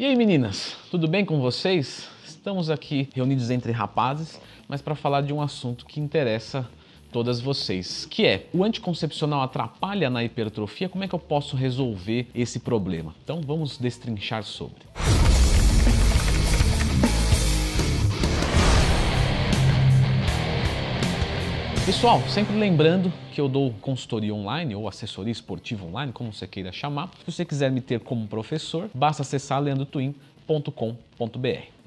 E aí meninas, tudo bem com vocês? Estamos aqui reunidos entre rapazes, mas para falar de um assunto que interessa todas vocês, que é o anticoncepcional atrapalha na hipertrofia? Como é que eu posso resolver esse problema? Então vamos destrinchar sobre. Pessoal, sempre lembrando que eu dou consultoria online ou assessoria esportiva online, como você queira chamar. Se você quiser me ter como professor, basta acessar leandrotwin.com.br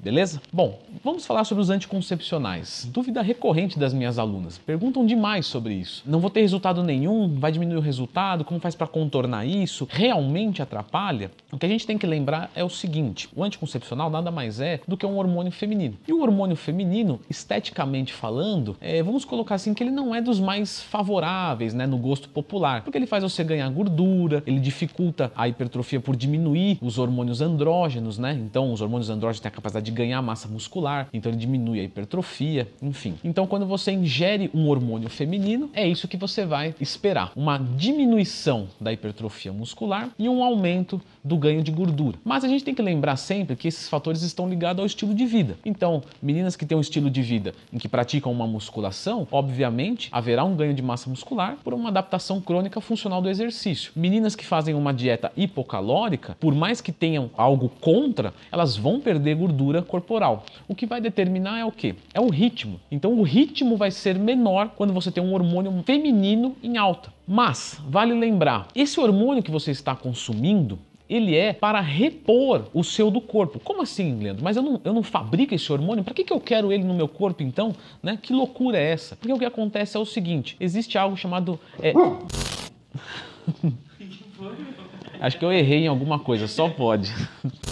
beleza? Bom, vamos falar sobre os anticoncepcionais. Dúvida recorrente das minhas alunas. Perguntam demais sobre isso. Não vou ter resultado nenhum, vai diminuir o resultado, como faz para contornar isso? Realmente atrapalha? O que a gente tem que lembrar é o seguinte: o anticoncepcional nada mais é do que um hormônio feminino. E o hormônio feminino, esteticamente falando, é, vamos colocar assim que ele não é dos mais favoráveis, né, no gosto popular, porque ele faz você ganhar gordura, ele dificulta a hipertrofia por diminuir os hormônios andrógenos, né? Então, os hormônios andrógenos têm a capacidade de ganhar massa muscular, então ele diminui a hipertrofia, enfim. Então, quando você ingere um hormônio feminino, é isso que você vai esperar: uma diminuição da hipertrofia muscular e um aumento do ganho de gordura. Mas a gente tem que lembrar sempre que esses fatores estão ligados ao estilo de vida. Então, meninas que têm um estilo de vida em que praticam uma musculação, obviamente haverá um ganho de massa muscular por uma adaptação crônica funcional do exercício. Meninas que fazem uma dieta hipocalórica, por mais que tenham algo contra, elas vão perder gordura corporal. O que vai determinar é o que? É o ritmo. Então, o ritmo vai ser menor quando você tem um hormônio feminino em alta. Mas, vale lembrar, esse hormônio que você está consumindo, ele é para repor o seu do corpo. Como assim, Leandro? Mas eu não, eu não fabrico esse hormônio? Para que, que eu quero ele no meu corpo então? Né? Que loucura é essa? Porque o que acontece é o seguinte: existe algo chamado. É... Acho que eu errei em alguma coisa, só pode.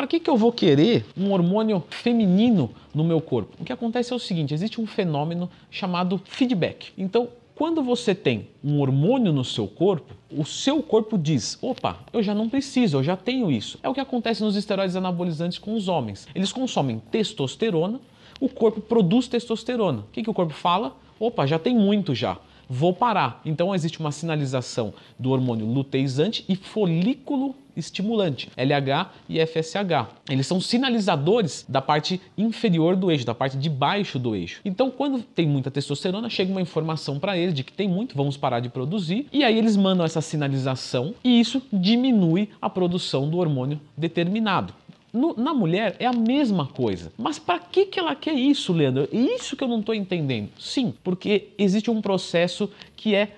Para que, que eu vou querer um hormônio feminino no meu corpo? O que acontece é o seguinte: existe um fenômeno chamado feedback. Então, quando você tem um hormônio no seu corpo, o seu corpo diz: opa, eu já não preciso, eu já tenho isso. É o que acontece nos esteroides anabolizantes com os homens. Eles consomem testosterona, o corpo produz testosterona. O que, que o corpo fala? Opa, já tem muito já vou parar. Então existe uma sinalização do hormônio luteizante e folículo estimulante, LH e FSH. Eles são sinalizadores da parte inferior do eixo, da parte de baixo do eixo. Então, quando tem muita testosterona, chega uma informação para eles de que tem muito, vamos parar de produzir, e aí eles mandam essa sinalização e isso diminui a produção do hormônio determinado. No, na mulher é a mesma coisa. Mas para que, que ela quer isso, Leandro? Isso que eu não estou entendendo. Sim, porque existe um processo que é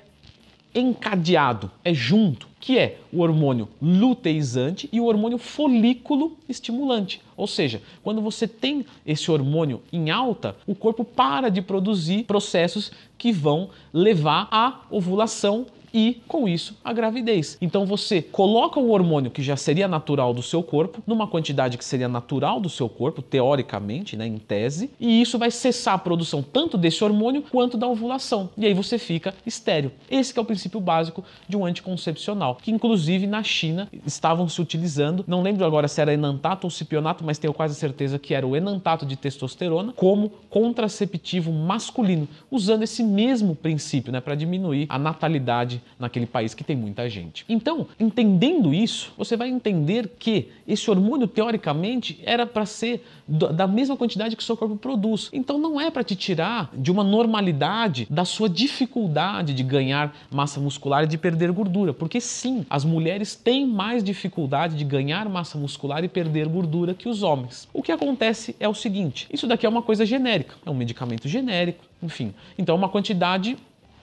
encadeado, é junto, que é o hormônio luteizante e o hormônio folículo estimulante. Ou seja, quando você tem esse hormônio em alta, o corpo para de produzir processos que vão levar à ovulação e, com isso, a gravidez. Então você coloca o hormônio que já seria natural do seu corpo, numa quantidade que seria natural do seu corpo, teoricamente, né, em tese, e isso vai cessar a produção tanto desse hormônio quanto da ovulação. E aí você fica estéreo. Esse é o princípio básico de um anticoncepcional, que inclusive na China estavam se utilizando, não lembro agora se era enantato ou cipionato, mas tenho quase certeza que era o enantato de testosterona, como contraceptivo masculino, usando esse mesmo princípio, né, para diminuir a natalidade naquele país que tem muita gente. Então, entendendo isso, você vai entender que esse hormônio, teoricamente, era para ser da mesma quantidade que o seu corpo produz. Então, não é para te tirar de uma normalidade da sua dificuldade de ganhar massa muscular e de perder gordura. Porque, sim, as mulheres têm mais dificuldade de ganhar massa muscular e perder gordura que os homens. O que acontece é o seguinte: isso daqui é uma coisa genérica, é um medicamento genérico, enfim. Então, é uma quantidade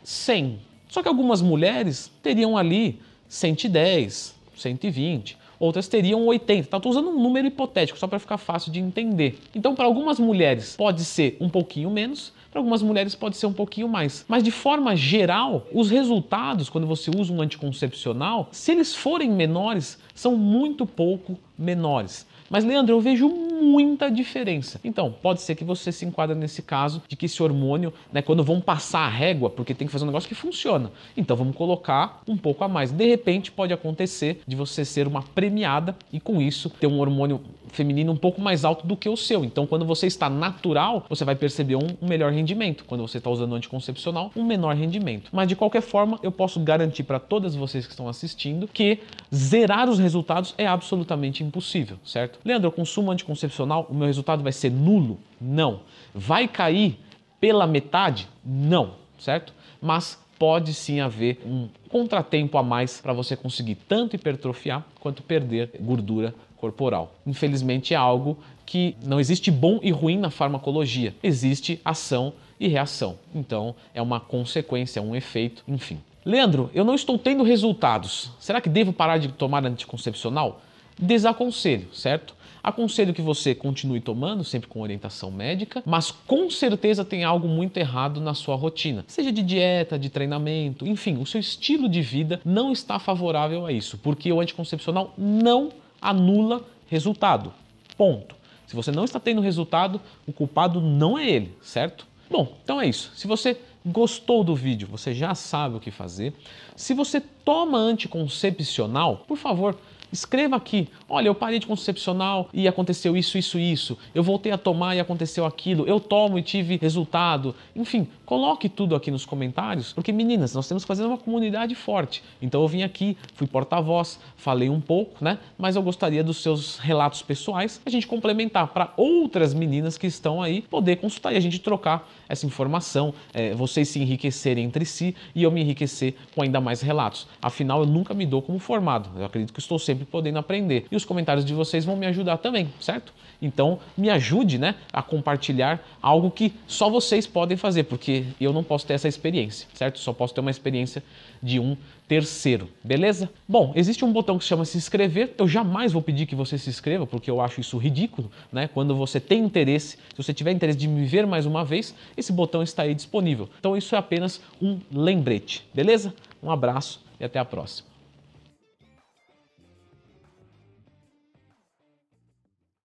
100 só que algumas mulheres teriam ali 110, 120, outras teriam 80. Tá? Estou usando um número hipotético só para ficar fácil de entender. Então, para algumas mulheres pode ser um pouquinho menos, para algumas mulheres pode ser um pouquinho mais. Mas de forma geral, os resultados quando você usa um anticoncepcional, se eles forem menores, são muito pouco menores. Mas, Leandro, eu vejo muita diferença. Então, pode ser que você se enquadre nesse caso de que esse hormônio, né, quando vão passar a régua, porque tem que fazer um negócio que funciona, então vamos colocar um pouco a mais. De repente, pode acontecer de você ser uma premiada e com isso ter um hormônio feminino um pouco mais alto do que o seu. Então, quando você está natural, você vai perceber um, um melhor rendimento. Quando você está usando anticoncepcional, um menor rendimento. Mas de qualquer forma, eu posso garantir para todas vocês que estão assistindo que zerar os resultados é absolutamente impossível, certo? Leandro, eu consumo anticoncepcional, o meu resultado vai ser nulo? Não. Vai cair pela metade? Não, certo? Mas pode sim haver um contratempo a mais para você conseguir tanto hipertrofiar quanto perder gordura corporal. Infelizmente é algo que não existe bom e ruim na farmacologia, existe ação e reação. Então é uma consequência, um efeito, enfim. Leandro, eu não estou tendo resultados. Será que devo parar de tomar anticoncepcional? Desaconselho, certo? Aconselho que você continue tomando, sempre com orientação médica, mas com certeza tem algo muito errado na sua rotina, seja de dieta, de treinamento, enfim, o seu estilo de vida não está favorável a isso, porque o anticoncepcional não anula resultado. Ponto. Se você não está tendo resultado, o culpado não é ele, certo? Bom, então é isso. Se você gostou do vídeo, você já sabe o que fazer. Se você toma anticoncepcional, por favor, Escreva aqui, olha, eu parei de concepcional e aconteceu isso, isso, isso. Eu voltei a tomar e aconteceu aquilo. Eu tomo e tive resultado. Enfim, coloque tudo aqui nos comentários, porque meninas, nós temos que fazer uma comunidade forte. Então eu vim aqui, fui porta-voz, falei um pouco, né? Mas eu gostaria dos seus relatos pessoais, a gente complementar para outras meninas que estão aí poder consultar e a gente trocar essa informação, é, vocês se enriquecerem entre si e eu me enriquecer com ainda mais relatos. Afinal, eu nunca me dou como formado. Eu acredito que estou sempre podendo aprender. E os comentários de vocês vão me ajudar também, certo? Então, me ajude né, a compartilhar algo que só vocês podem fazer, porque eu não posso ter essa experiência, certo? Só posso ter uma experiência de um terceiro, beleza? Bom, existe um botão que se chama se inscrever. Eu jamais vou pedir que você se inscreva, porque eu acho isso ridículo, né? Quando você tem interesse, se você tiver interesse de me ver mais uma vez, esse botão está aí disponível. Então, isso é apenas um lembrete, beleza? Um abraço e até a próxima.